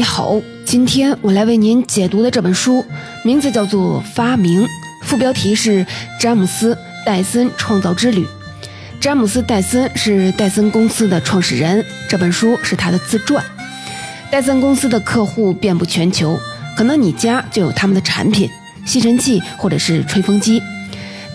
你好，今天我来为您解读的这本书名字叫做《发明》，副标题是《詹姆斯·戴森创造之旅》。詹姆斯·戴森是戴森公司的创始人，这本书是他的自传。戴森公司的客户遍布全球，可能你家就有他们的产品，吸尘器或者是吹风机。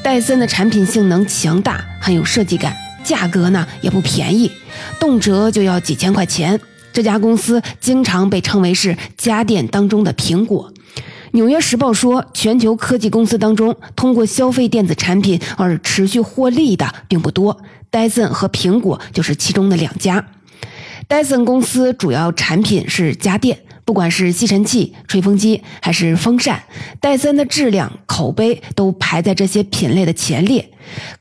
戴森的产品性能强大，很有设计感，价格呢也不便宜，动辄就要几千块钱。这家公司经常被称为是家电当中的苹果。纽约时报说，全球科技公司当中，通过消费电子产品而持续获利的并不多，戴森和苹果就是其中的两家。戴森公司主要产品是家电，不管是吸尘器、吹风机还是风扇，戴森的质量、口碑都排在这些品类的前列。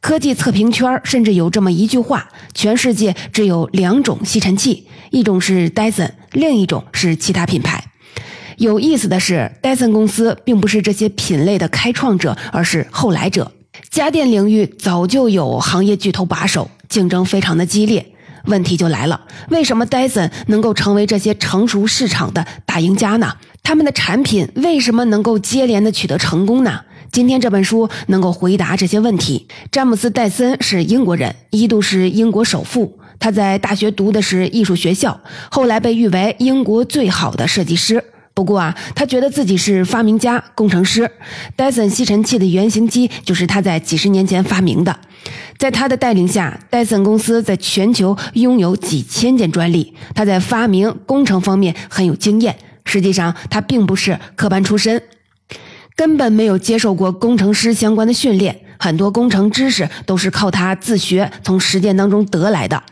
科技测评圈甚至有这么一句话：全世界只有两种吸尘器，一种是戴森，另一种是其他品牌。有意思的是，戴森公司并不是这些品类的开创者，而是后来者。家电领域早就有行业巨头把守，竞争非常的激烈。问题就来了，为什么戴森能够成为这些成熟市场的大赢家呢？他们的产品为什么能够接连的取得成功呢？今天这本书能够回答这些问题。詹姆斯·戴森是英国人，一度是英国首富。他在大学读的是艺术学校，后来被誉为英国最好的设计师。不过啊，他觉得自己是发明家、工程师。戴森吸尘器的原型机就是他在几十年前发明的。在他的带领下，戴森公司在全球拥有几千件专利。他在发明工程方面很有经验。实际上，他并不是科班出身。根本没有接受过工程师相关的训练，很多工程知识都是靠他自学，从实践当中得来的。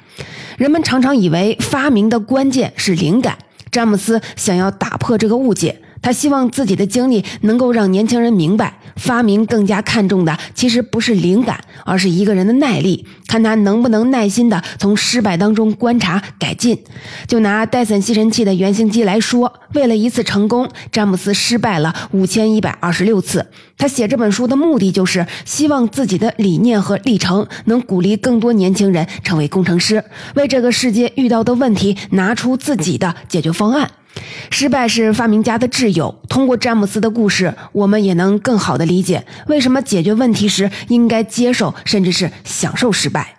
人们常常以为发明的关键是灵感，詹姆斯想要打破这个误解。他希望自己的经历能够让年轻人明白，发明更加看重的其实不是灵感，而是一个人的耐力，看他能不能耐心的从失败当中观察改进。就拿戴森吸尘器的原型机来说，为了一次成功，詹姆斯失败了五千一百二十六次。他写这本书的目的就是希望自己的理念和历程能鼓励更多年轻人成为工程师，为这个世界遇到的问题拿出自己的解决方案。失败是发明家的挚友。通过詹姆斯的故事，我们也能更好地理解为什么解决问题时应该接受甚至是享受失败。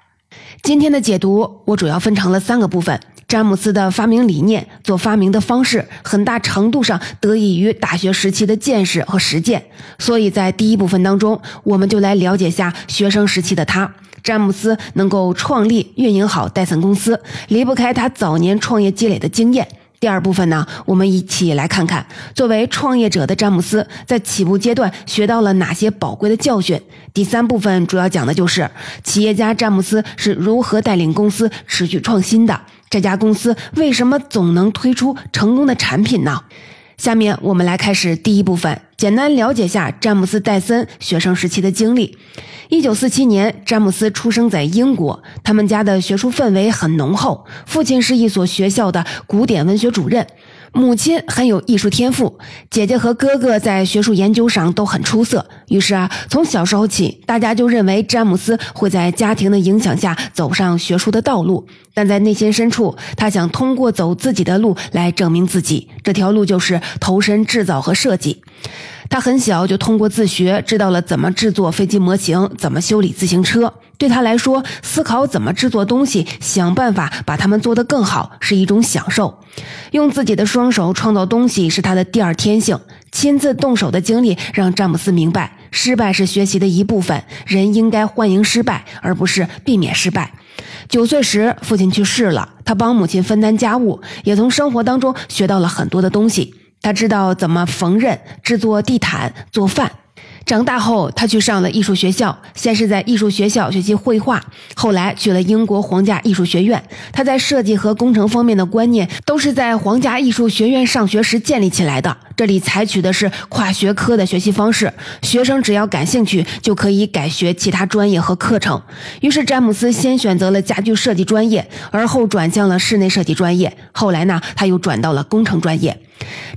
今天的解读，我主要分成了三个部分。詹姆斯的发明理念、做发明的方式，很大程度上得益于大学时期的见识和实践。所以在第一部分当中，我们就来了解下学生时期的他。詹姆斯能够创立、运营好戴森公司，离不开他早年创业积累的经验。第二部分呢，我们一起来看看作为创业者的詹姆斯在起步阶段学到了哪些宝贵的教训。第三部分主要讲的就是企业家詹姆斯是如何带领公司持续创新的，这家公司为什么总能推出成功的产品呢？下面我们来开始第一部分，简单了解下詹姆斯·戴森学生时期的经历。一九四七年，詹姆斯出生在英国，他们家的学术氛围很浓厚。父亲是一所学校的古典文学主任。母亲很有艺术天赋，姐姐和哥哥在学术研究上都很出色。于是啊，从小时候起，大家就认为詹姆斯会在家庭的影响下走上学术的道路。但在内心深处，他想通过走自己的路来证明自己。这条路就是投身制造和设计。他很小就通过自学知道了怎么制作飞机模型，怎么修理自行车。对他来说，思考怎么制作东西，想办法把它们做得更好，是一种享受。用自己的双手创造东西是他的第二天性。亲自动手的经历让詹姆斯明白，失败是学习的一部分。人应该欢迎失败，而不是避免失败。九岁时，父亲去世了，他帮母亲分担家务，也从生活当中学到了很多的东西。他知道怎么缝纫、制作地毯、做饭。长大后，他去上了艺术学校，先是在艺术学校学习绘画，后来去了英国皇家艺术学院。他在设计和工程方面的观念都是在皇家艺术学院上学时建立起来的。这里采取的是跨学科的学习方式，学生只要感兴趣就可以改学其他专业和课程。于是，詹姆斯先选择了家具设计专业，而后转向了室内设计专业。后来呢，他又转到了工程专业。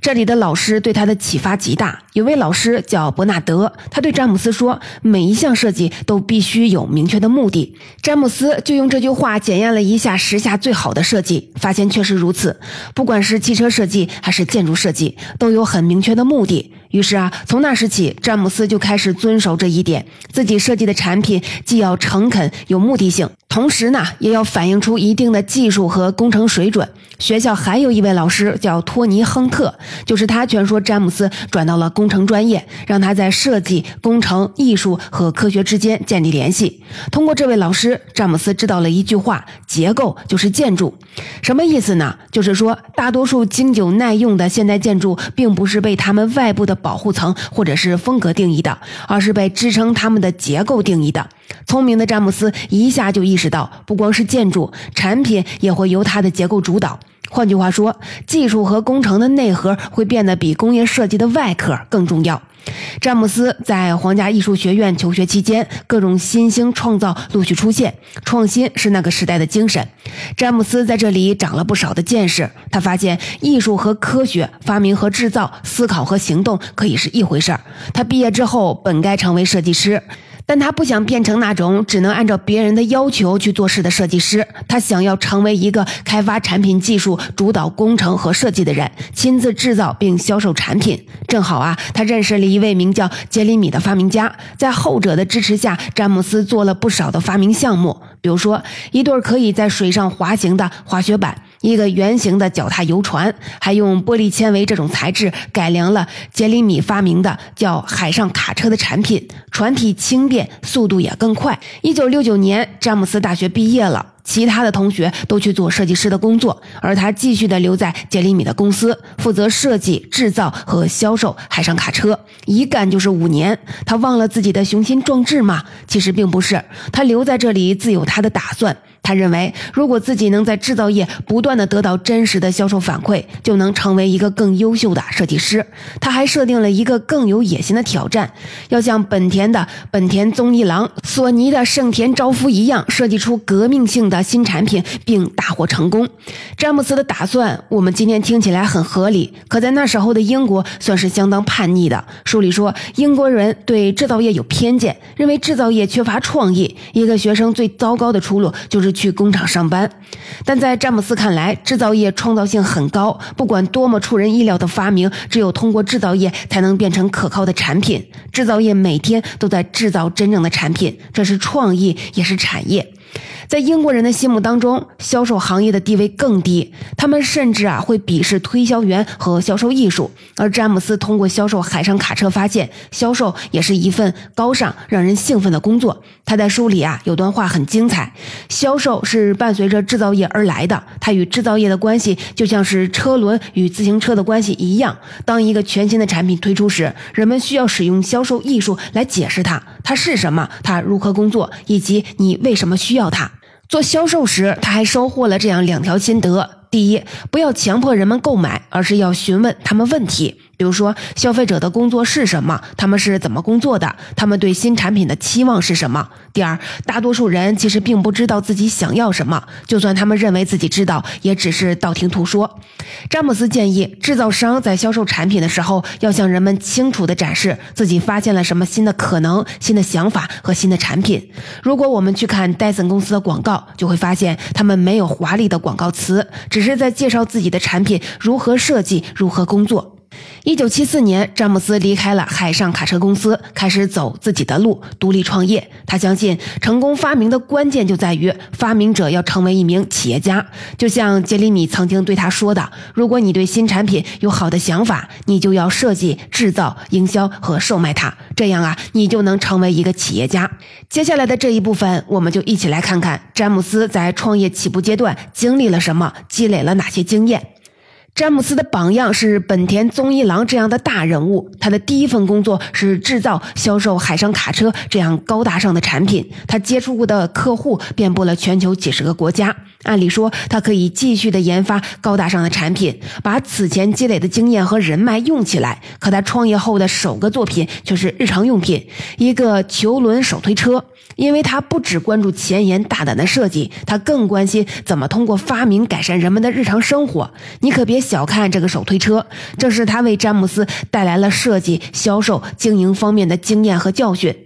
这里的老师对他的启发极大。有位老师叫伯纳德，他对詹姆斯说：“每一项设计都必须有明确的目的。”詹姆斯就用这句话检验了一下时下最好的设计，发现确实如此。不管是汽车设计还是建筑设计，都有很明确的目的。于是啊，从那时起，詹姆斯就开始遵守这一点。自己设计的产品既要诚恳、有目的性，同时呢，也要反映出一定的技术和工程水准。学校还有一位老师叫托尼·亨特，就是他劝说詹姆斯转到了工工程专业，让他在设计、工程、艺术和科学之间建立联系。通过这位老师，詹姆斯知道了一句话：结构就是建筑。什么意思呢？就是说，大多数经久耐用的现代建筑，并不是被他们外部的保护层或者是风格定义的，而是被支撑他们的结构定义的。聪明的詹姆斯一下就意识到，不光是建筑产品也会由它的结构主导。换句话说，技术和工程的内核会变得比工业设计的外壳更重要。詹姆斯在皇家艺术学院求学期间，各种新兴创造陆续出现，创新是那个时代的精神。詹姆斯在这里长了不少的见识，他发现艺术和科学、发明和制造、思考和行动可以是一回事儿。他毕业之后本该成为设计师。但他不想变成那种只能按照别人的要求去做事的设计师，他想要成为一个开发产品技术、主导工程和设计的人，亲自制造并销售产品。正好啊，他认识了一位名叫杰里米的发明家，在后者的支持下，詹姆斯做了不少的发明项目，比如说一对可以在水上滑行的滑雪板。一个圆形的脚踏游船，还用玻璃纤维这种材质改良了杰里米发明的叫海上卡车的产品，船体轻便，速度也更快。一九六九年，詹姆斯大学毕业了，其他的同学都去做设计师的工作，而他继续的留在杰里米的公司，负责设计、制造和销售海上卡车，一干就是五年。他忘了自己的雄心壮志吗？其实并不是，他留在这里自有他的打算。他认为，如果自己能在制造业不断的得到真实的销售反馈，就能成为一个更优秀的设计师。他还设定了一个更有野心的挑战，要像本田的本田宗一郎、索尼的盛田昭夫一样，设计出革命性的新产品，并大获成功。詹姆斯的打算，我们今天听起来很合理，可在那时候的英国算是相当叛逆的。书里说，英国人对制造业有偏见，认为制造业缺乏创意，一个学生最糟糕的出路就是。去工厂上班，但在詹姆斯看来，制造业创造性很高。不管多么出人意料的发明，只有通过制造业才能变成可靠的产品。制造业每天都在制造真正的产品，这是创意，也是产业。在英国人的心目当中，销售行业的地位更低，他们甚至啊会鄙视推销员和销售艺术。而詹姆斯通过销售海上卡车发现，销售也是一份高尚、让人兴奋的工作。他在书里啊有段话很精彩：销售是伴随着制造业而来的，它与制造业的关系就像是车轮与自行车的关系一样。当一个全新的产品推出时，人们需要使用销售艺术来解释它，他是什么，他如何工作，以及你为什么需要他。做销售时，他还收获了这样两条心得：第一，不要强迫人们购买，而是要询问他们问题。比如说，消费者的工作是什么？他们是怎么工作的？他们对新产品的期望是什么？第二，大多数人其实并不知道自己想要什么，就算他们认为自己知道，也只是道听途说。詹姆斯建议，制造商在销售产品的时候，要向人们清楚地展示自己发现了什么新的可能、新的想法和新的产品。如果我们去看戴森公司的广告，就会发现他们没有华丽的广告词，只是在介绍自己的产品如何设计、如何工作。一九七四年，詹姆斯离开了海上卡车公司，开始走自己的路，独立创业。他相信，成功发明的关键就在于发明者要成为一名企业家。就像杰里米曾经对他说的：“如果你对新产品有好的想法，你就要设计、制造、营销和售卖它，这样啊，你就能成为一个企业家。”接下来的这一部分，我们就一起来看看詹姆斯在创业起步阶段经历了什么，积累了哪些经验。詹姆斯的榜样是本田宗一郎这样的大人物。他的第一份工作是制造、销售海上卡车这样高大上的产品。他接触过的客户遍布了全球几十个国家。按理说，他可以继续的研发高大上的产品，把此前积累的经验和人脉用起来。可他创业后的首个作品却是日常用品，一个球轮手推车。因为他不只关注前沿大胆的设计，他更关心怎么通过发明改善人们的日常生活。你可别小看这个手推车，正是他为詹姆斯带来了设计、销售、经营方面的经验和教训。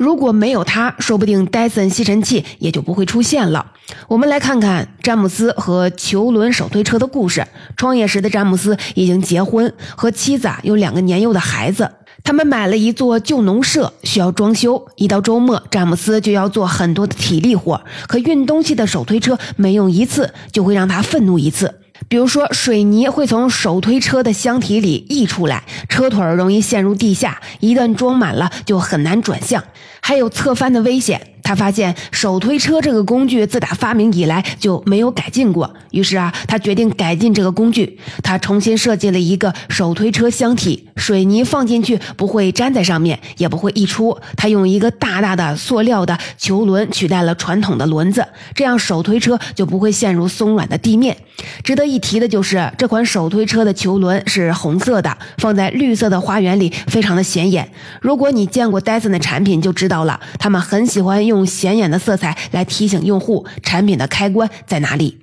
如果没有他，说不定戴森吸尘器也就不会出现了。我们来看看詹姆斯和球轮手推车的故事。创业时的詹姆斯已经结婚，和妻子啊有两个年幼的孩子。他们买了一座旧农舍，需要装修。一到周末，詹姆斯就要做很多的体力活。可运东西的手推车每用一次，就会让他愤怒一次。比如说，水泥会从手推车的箱体里溢出来，车腿容易陷入地下，一旦装满了就很难转向，还有侧翻的危险。他发现手推车这个工具自打发明以来就没有改进过，于是啊，他决定改进这个工具。他重新设计了一个手推车箱体，水泥放进去不会粘在上面，也不会溢出。他用一个大大的塑料的球轮取代了传统的轮子，这样手推车就不会陷入松软的地面。值得一提的就是，这款手推车的球轮是红色的，放在绿色的花园里非常的显眼。如果你见过戴森的产品，就知道了，他们很喜欢用用显眼的色彩来提醒用户产品的开关在哪里。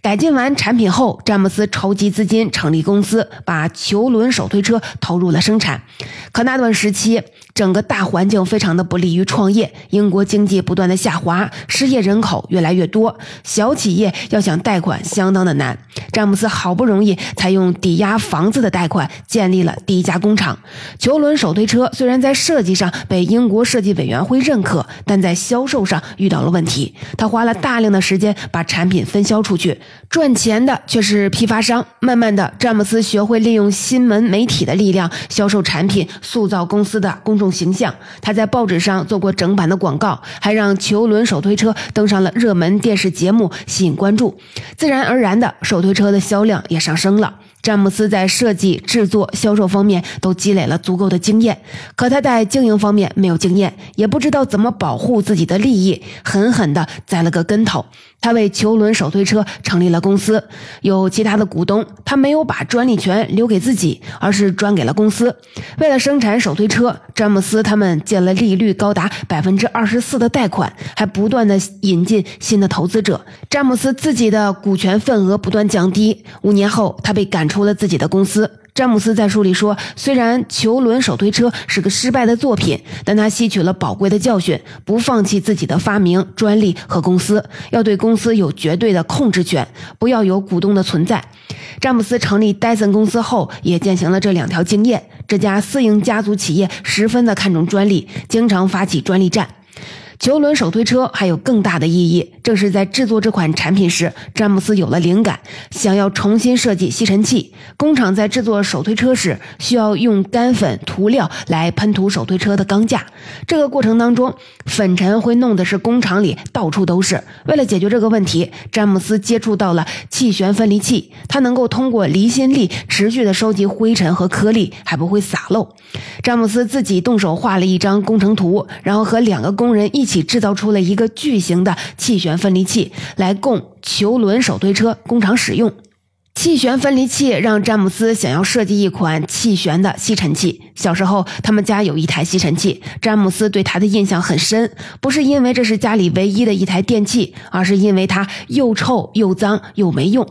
改进完产品后，詹姆斯筹集资金成立公司，把球轮手推车投入了生产。可那段时期，整个大环境非常的不利于创业，英国经济不断的下滑，失业人口越来越多，小企业要想贷款相当的难。詹姆斯好不容易才用抵押房子的贷款建立了第一家工厂。球轮手推车虽然在设计上被英国设计委员会认可，但在销售上遇到了问题。他花了大量的时间把产品分销出。去赚钱的却是批发商。慢慢的，詹姆斯学会利用新闻媒体的力量销售产品，塑造公司的公众形象。他在报纸上做过整版的广告，还让球轮手推车登上了热门电视节目，吸引关注。自然而然的，手推车的销量也上升了。詹姆斯在设计、制作、销售方面都积累了足够的经验，可他在经营方面没有经验，也不知道怎么保护自己的利益，狠狠地栽了个跟头。他为球轮手推车成立了公司，有其他的股东，他没有把专利权留给自己，而是转给了公司。为了生产手推车，詹姆斯他们借了利率高达百分之二十四的贷款，还不断的引进新的投资者。詹姆斯自己的股权份额不断降低，五年后他被赶出。出了自己的公司，詹姆斯在书里说：“虽然球轮手推车是个失败的作品，但他吸取了宝贵的教训，不放弃自己的发明、专利和公司，要对公司有绝对的控制权，不要有股东的存在。”詹姆斯成立戴森公司后，也践行了这两条经验。这家私营家族企业十分的看重专利，经常发起专利战。球轮手推车还有更大的意义。正是在制作这款产品时，詹姆斯有了灵感，想要重新设计吸尘器。工厂在制作手推车时，需要用干粉涂料来喷涂手推车的钢架。这个过程当中，粉尘会弄的是工厂里到处都是。为了解决这个问题，詹姆斯接触到了气旋分离器，它能够通过离心力持续的收集灰尘和颗粒，还不会洒漏。詹姆斯自己动手画了一张工程图，然后和两个工人一一起制造出了一个巨型的气旋分离器，来供球轮手推车工厂使用。气旋分离器让詹姆斯想要设计一款气旋的吸尘器。小时候，他们家有一台吸尘器，詹姆斯对它的印象很深，不是因为这是家里唯一的一台电器，而是因为它又臭又脏又没用。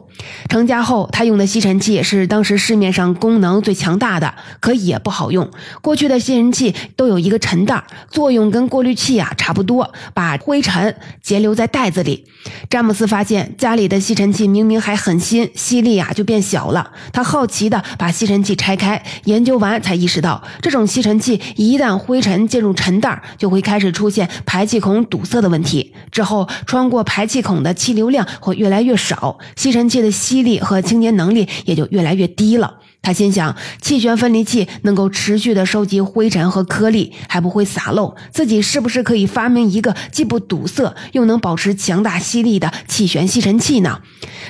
成家后，他用的吸尘器是当时市面上功能最强大的，可也不好用。过去的吸尘器都有一个尘袋，作用跟过滤器啊差不多，把灰尘截留在袋子里。詹姆斯发现家里的吸尘器明明还很新，吸力。呀，就变小了。他好奇的把吸尘器拆开研究完，才意识到这种吸尘器一旦灰尘进入尘袋，就会开始出现排气孔堵塞的问题。之后，穿过排气孔的气流量会越来越少，吸尘器的吸力和清洁能力也就越来越低了。他心想，气旋分离器能够持续的收集灰尘和颗粒，还不会洒漏，自己是不是可以发明一个既不堵塞又能保持强大吸力的气旋吸尘器呢？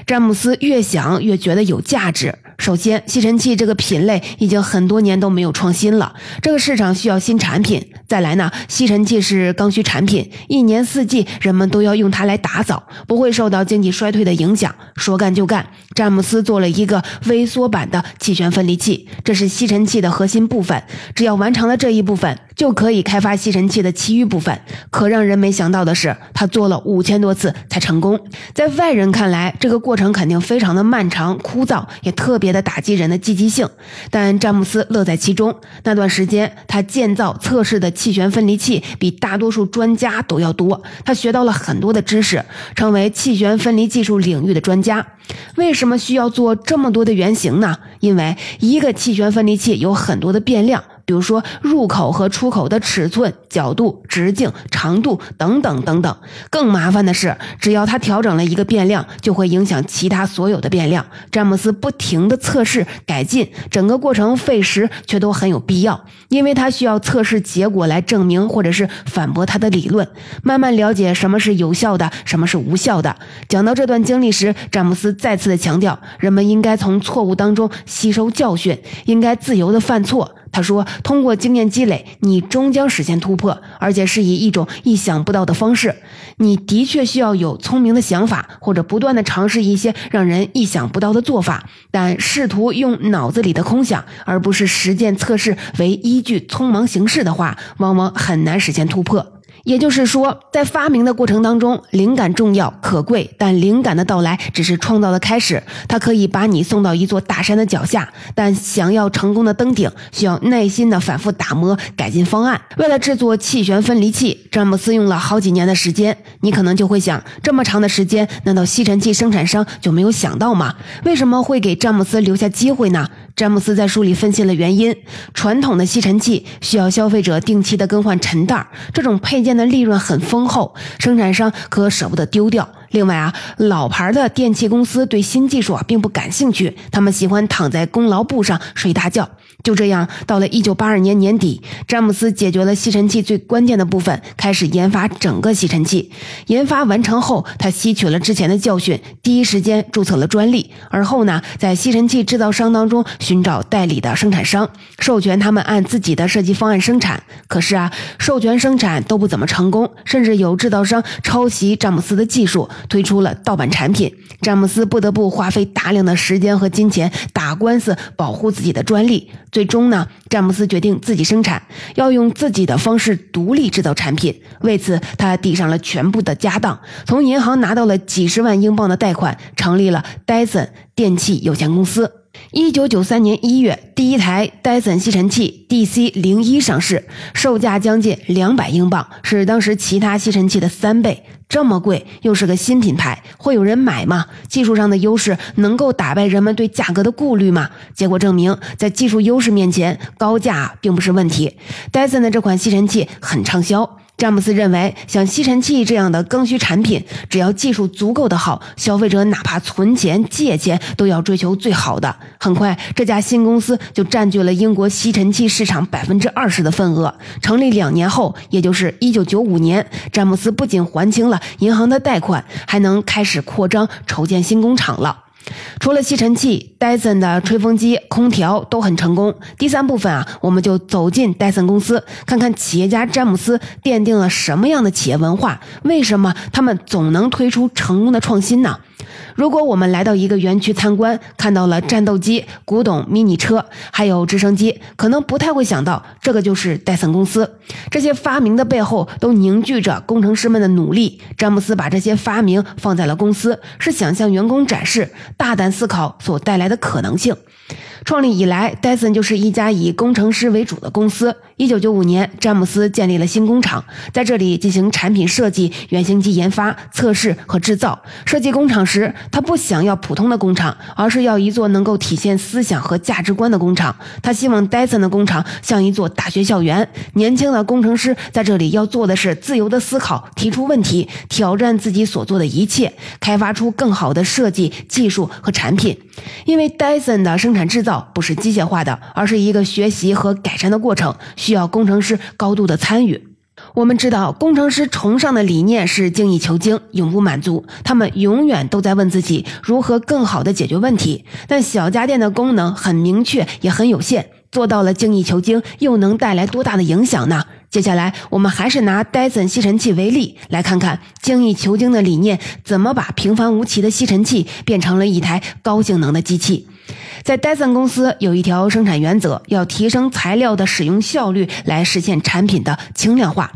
詹姆斯越想越觉得有价值。首先，吸尘器这个品类已经很多年都没有创新了，这个市场需要新产品。再来呢，吸尘器是刚需产品，一年四季人们都要用它来打扫，不会受到经济衰退的影响。说干就干，詹姆斯做了一个微缩版的气旋分离器，这是吸尘器的核心部分。只要完成了这一部分，就可以开发吸尘器的其余部分。可让人没想到的是，他做了五千多次才成功。在外人看来，这个过程肯定非常的漫长、枯燥，也特别的打击人的积极性。但詹姆斯乐在其中。那段时间，他建造、测试的气旋分离器比大多数专家都要多。他学到了很多的知识，成为气旋分离技术领域的专家。为什么需要做这么多的原型呢？因为一个气旋分离器有很多的变量。比如说入口和出口的尺寸、角度、直径、长度等等等等。更麻烦的是，只要他调整了一个变量，就会影响其他所有的变量。詹姆斯不停地测试改进，整个过程费时却都很有必要，因为他需要测试结果来证明或者是反驳他的理论，慢慢了解什么是有效的，什么是无效的。讲到这段经历时，詹姆斯再次的强调，人们应该从错误当中吸收教训，应该自由的犯错。他说：“通过经验积累，你终将实现突破，而且是以一种意想不到的方式。你的确需要有聪明的想法，或者不断的尝试一些让人意想不到的做法。但试图用脑子里的空想，而不是实践测试为依据，匆忙行事的话，往往很难实现突破。”也就是说，在发明的过程当中，灵感重要可贵，但灵感的到来只是创造的开始。它可以把你送到一座大山的脚下，但想要成功的登顶，需要耐心的反复打磨改进方案。为了制作气旋分离器，詹姆斯用了好几年的时间。你可能就会想，这么长的时间，难道吸尘器生产商就没有想到吗？为什么会给詹姆斯留下机会呢？詹姆斯在书里分析了原因：传统的吸尘器需要消费者定期的更换尘袋，这种配件的利润很丰厚，生产商可舍不得丢掉。另外啊，老牌的电器公司对新技术啊并不感兴趣，他们喜欢躺在功劳簿上睡大觉。就这样，到了一九八二年年底，詹姆斯解决了吸尘器最关键的部分，开始研发整个吸尘器。研发完成后，他吸取了之前的教训，第一时间注册了专利。而后呢，在吸尘器制造商当中寻找代理的生产商，授权他们按自己的设计方案生产。可是啊，授权生产都不怎么成功，甚至有制造商抄袭詹姆斯的技术，推出了盗版产品。詹姆斯不得不花费大量的时间和金钱打官司，保护自己的专利。最终呢，詹姆斯决定自己生产，要用自己的方式独立制造产品。为此，他抵上了全部的家当，从银行拿到了几十万英镑的贷款，成立了戴森电器有限公司。一九九三年一月，第一台戴森吸尘器 DC 零一上市，售价将近两百英镑，是当时其他吸尘器的三倍。这么贵，又是个新品牌，会有人买吗？技术上的优势能够打败人们对价格的顾虑吗？结果证明，在技术优势面前，高价并不是问题。戴森的这款吸尘器很畅销。詹姆斯认为，像吸尘器这样的刚需产品，只要技术足够的好，消费者哪怕存钱借钱都要追求最好的。很快，这家新公司就占据了英国吸尘器市场百分之二十的份额。成立两年后，也就是一九九五年，詹姆斯不仅还清了银行的贷款，还能开始扩张筹建新工厂了。除了吸尘器，戴森的吹风机、空调都很成功。第三部分啊，我们就走进戴森公司，看看企业家詹姆斯奠定了什么样的企业文化？为什么他们总能推出成功的创新呢？如果我们来到一个园区参观，看到了战斗机、古董迷你车，还有直升机，可能不太会想到这个就是戴森公司。这些发明的背后都凝聚着工程师们的努力。詹姆斯把这些发明放在了公司，是想向员工展示大胆思考所带来的可能性。创立以来，戴森就是一家以工程师为主的公司。一九九五年，詹姆斯建立了新工厂，在这里进行产品设计、原型机研发、测试和制造。设计工厂时，他不想要普通的工厂，而是要一座能够体现思想和价值观的工厂。他希望戴森的工厂像一座大学校园，年轻的工程师在这里要做的是自由的思考、提出问题、挑战自己所做的一切，开发出更好的设计技术和产品。因为戴森的生产制造。不是机械化的，而是一个学习和改善的过程，需要工程师高度的参与。我们知道，工程师崇尚的理念是精益求精，永不满足。他们永远都在问自己如何更好的解决问题。但小家电的功能很明确，也很有限，做到了精益求精，又能带来多大的影响呢？接下来，我们还是拿戴森吸尘器为例，来看看精益求精的理念怎么把平凡无奇的吸尘器变成了一台高性能的机器。在戴森公司有一条生产原则，要提升材料的使用效率，来实现产品的轻量化。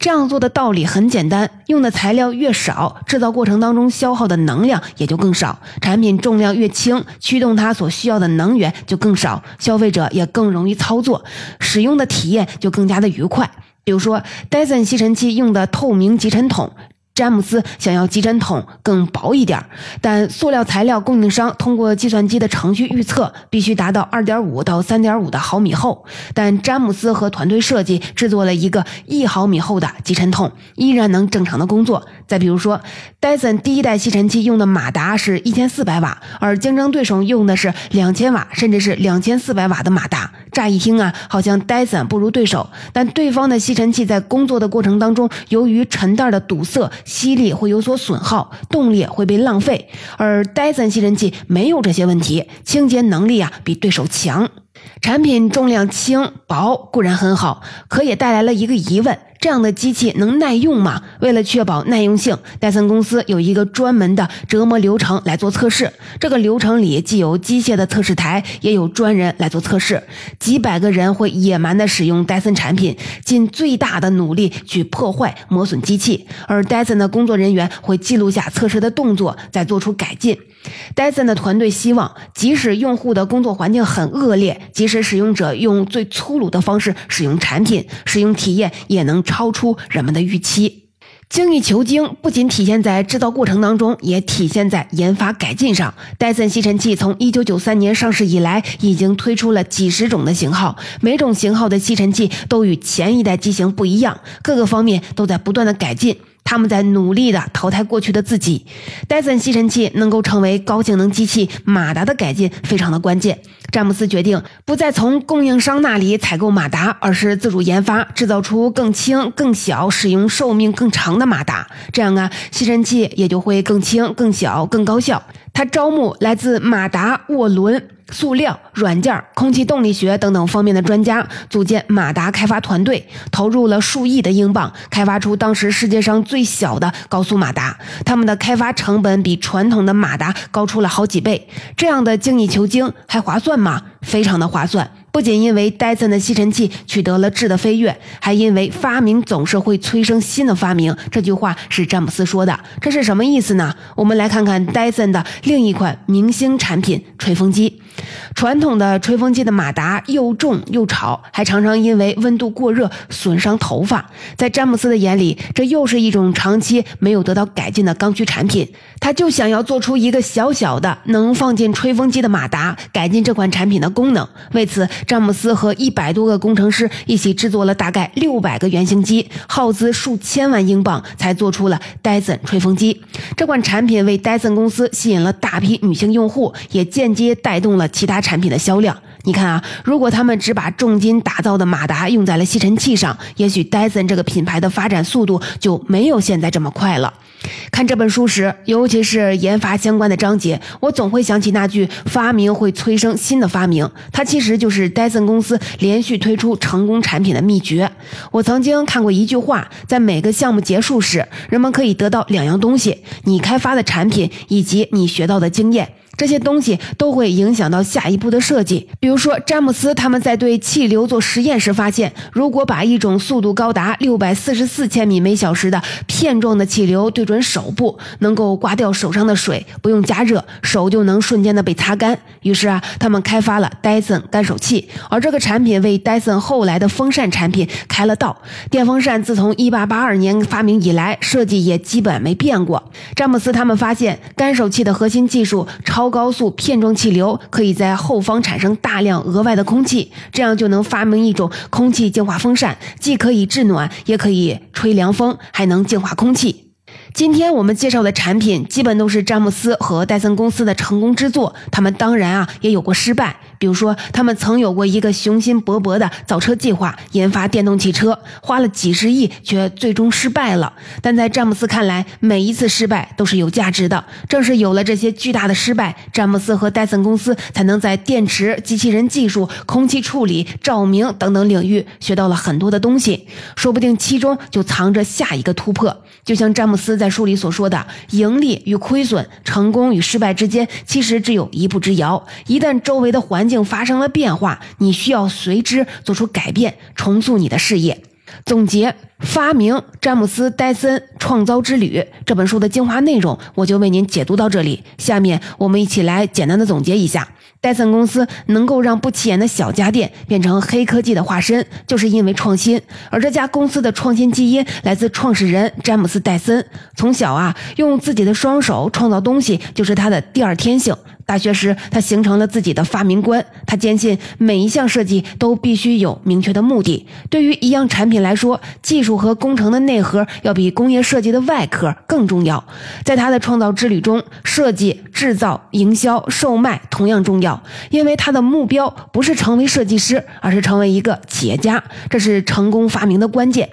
这样做的道理很简单，用的材料越少，制造过程当中消耗的能量也就更少。产品重量越轻，驱动它所需要的能源就更少，消费者也更容易操作，使用的体验就更加的愉快。比如说，戴森吸尘器用的透明集尘筒。詹姆斯想要集尘筒更薄一点，但塑料材料供应商通过计算机的程序预测，必须达到二点五到三点五的毫米厚。但詹姆斯和团队设计制作了一个一毫米厚的集尘筒，依然能正常的工作。再比如说，戴森第一代吸尘器用的马达是一千四百瓦，而竞争对手用的是两千瓦，甚至是两千四百瓦的马达。乍一听啊，好像戴森不如对手，但对方的吸尘器在工作的过程当中，由于尘袋的堵塞。吸力会有所损耗，动力会被浪费，而戴森吸尘器没有这些问题，清洁能力啊比对手强。产品重量轻薄固然很好，可也带来了一个疑问。这样的机器能耐用吗？为了确保耐用性，戴森公司有一个专门的折磨流程来做测试。这个流程里既有机械的测试台，也有专人来做测试。几百个人会野蛮的使用戴森产品，尽最大的努力去破坏、磨损机器，而戴森的工作人员会记录下测试的动作，再做出改进。戴森的团队希望，即使用户的工作环境很恶劣，即使使用者用最粗鲁的方式使用产品，使用体验也能超出人们的预期。精益求精不仅体现在制造过程当中，也体现在研发改进上。戴森吸尘器从1993年上市以来，已经推出了几十种的型号，每种型号的吸尘器都与前一代机型不一样，各个方面都在不断的改进。他们在努力的淘汰过去的自己。戴森吸尘器能够成为高性能机器，马达的改进非常的关键。詹姆斯决定不再从供应商那里采购马达，而是自主研发，制造出更轻、更小、使用寿命更长的马达。这样啊，吸尘器也就会更轻、更小、更高效。他招募来自马达、沃伦。塑料、软件、空气动力学等等方面的专家组建马达开发团队，投入了数亿的英镑，开发出当时世界上最小的高速马达。他们的开发成本比传统的马达高出了好几倍。这样的精益求精还划算吗？非常的划算。不仅因为戴森的吸尘器取得了质的飞跃，还因为发明总是会催生新的发明。这句话是詹姆斯说的，这是什么意思呢？我们来看看戴森的另一款明星产品——吹风机。传统的吹风机的马达又重又吵，还常常因为温度过热损伤头发。在詹姆斯的眼里，这又是一种长期没有得到改进的刚需产品。他就想要做出一个小小的能放进吹风机的马达，改进这款产品的功能。为此，詹姆斯和一百多个工程师一起制作了大概六百个原型机，耗资数千万英镑，才做出了戴森吹风机。这款产品为戴森公司吸引了大批女性用户，也间接带动了其他产品的销量。你看啊，如果他们只把重金打造的马达用在了吸尘器上，也许戴森这个品牌的发展速度就没有现在这么快了。看这本书时，尤其是研发相关的章节，我总会想起那句“发明会催生新的发明”，它其实就是戴森公司连续推出成功产品的秘诀。我曾经看过一句话，在每个项目结束时，人们可以得到两样东西：你开发的产品以及你学到的经验。这些东西都会影响到下一步的设计。比如说，詹姆斯他们在对气流做实验时发现，如果把一种速度高达六百四十四千米每小时的片状的气流对准手部，能够刮掉手上的水，不用加热，手就能瞬间的被擦干。于是啊，他们开发了戴森干手器，而这个产品为戴森后来的风扇产品开了道。电风扇自从一八八二年发明以来，设计也基本没变过。詹姆斯他们发现，干手器的核心技术超。超高速片状气流可以在后方产生大量额外的空气，这样就能发明一种空气净化风扇，既可以制暖，也可以吹凉风，还能净化空气。今天我们介绍的产品基本都是詹姆斯和戴森公司的成功之作，他们当然啊也有过失败。比如说，他们曾有过一个雄心勃勃的造车计划，研发电动汽车，花了几十亿，却最终失败了。但在詹姆斯看来，每一次失败都是有价值的。正是有了这些巨大的失败，詹姆斯和戴森公司才能在电池、机器人技术、空气处理、照明等等领域学到了很多的东西。说不定其中就藏着下一个突破。就像詹姆斯在书里所说的：“盈利与亏损，成功与失败之间，其实只有一步之遥。一旦周围的环境竟发生了变化，你需要随之做出改变，重塑你的事业。”总结发明詹姆斯戴森创造之旅这本书的精华内容，我就为您解读到这里。下面我们一起来简单的总结一下：戴森公司能够让不起眼的小家电变成黑科技的化身，就是因为创新。而这家公司的创新基因来自创始人詹姆斯戴森，从小啊用自己的双手创造东西就是他的第二天性。大学时，他形成了自己的发明观。他坚信每一项设计都必须有明确的目的。对于一样产品来说，技术和工程的内核要比工业设计的外壳更重要。在他的创造之旅中，设计、制造、营销、售卖同样重要，因为他的目标不是成为设计师，而是成为一个企业家。这是成功发明的关键。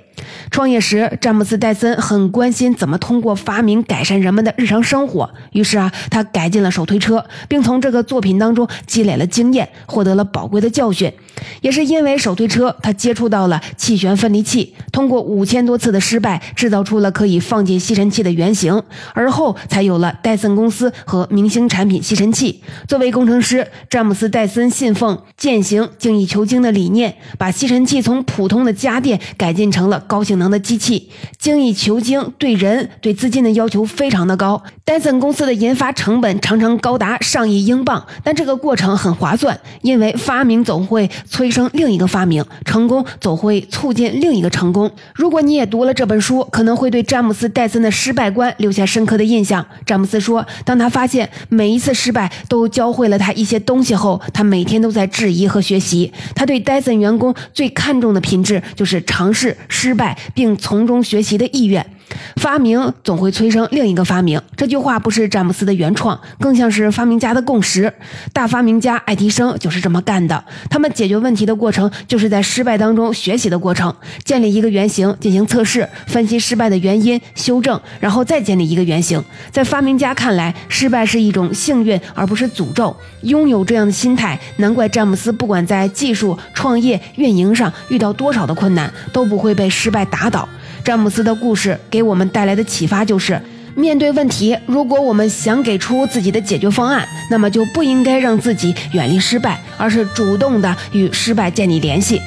创业时，詹姆斯·戴森很关心怎么通过发明改善人们的日常生活。于是啊，他改进了手推车，并从这个作品当中积累了经验，获得了宝贵的教训。也是因为手推车，他接触到了气旋分离器，通过五千多次的失败，制造出了可以放进吸尘器的原型，而后才有了戴森公司和明星产品吸尘器。作为工程师，詹姆斯·戴森信奉践行精益求精的理念，把吸尘器从普通的家电改进成了高性能的机器。精益求精对人对资金的要求非常的高，戴森公司的研发成本常常高达上亿英镑，但这个过程很划算，因为发明总会。催生另一个发明，成功总会促进另一个成功。如果你也读了这本书，可能会对詹姆斯·戴森的失败观留下深刻的印象。詹姆斯说，当他发现每一次失败都教会了他一些东西后，他每天都在质疑和学习。他对戴森员工最看重的品质就是尝试、失败并从中学习的意愿。发明总会催生另一个发明，这句话不是詹姆斯的原创，更像是发明家的共识。大发明家爱迪生就是这么干的。他们解决问题的过程，就是在失败当中学习的过程。建立一个原型进行测试，分析失败的原因，修正，然后再建立一个原型。在发明家看来，失败是一种幸运，而不是诅咒。拥有这样的心态，难怪詹姆斯不管在技术、创业、运营上遇到多少的困难，都不会被失败打倒。詹姆斯的故事给我们带来的启发就是：面对问题，如果我们想给出自己的解决方案，那么就不应该让自己远离失败，而是主动的与失败建立联系。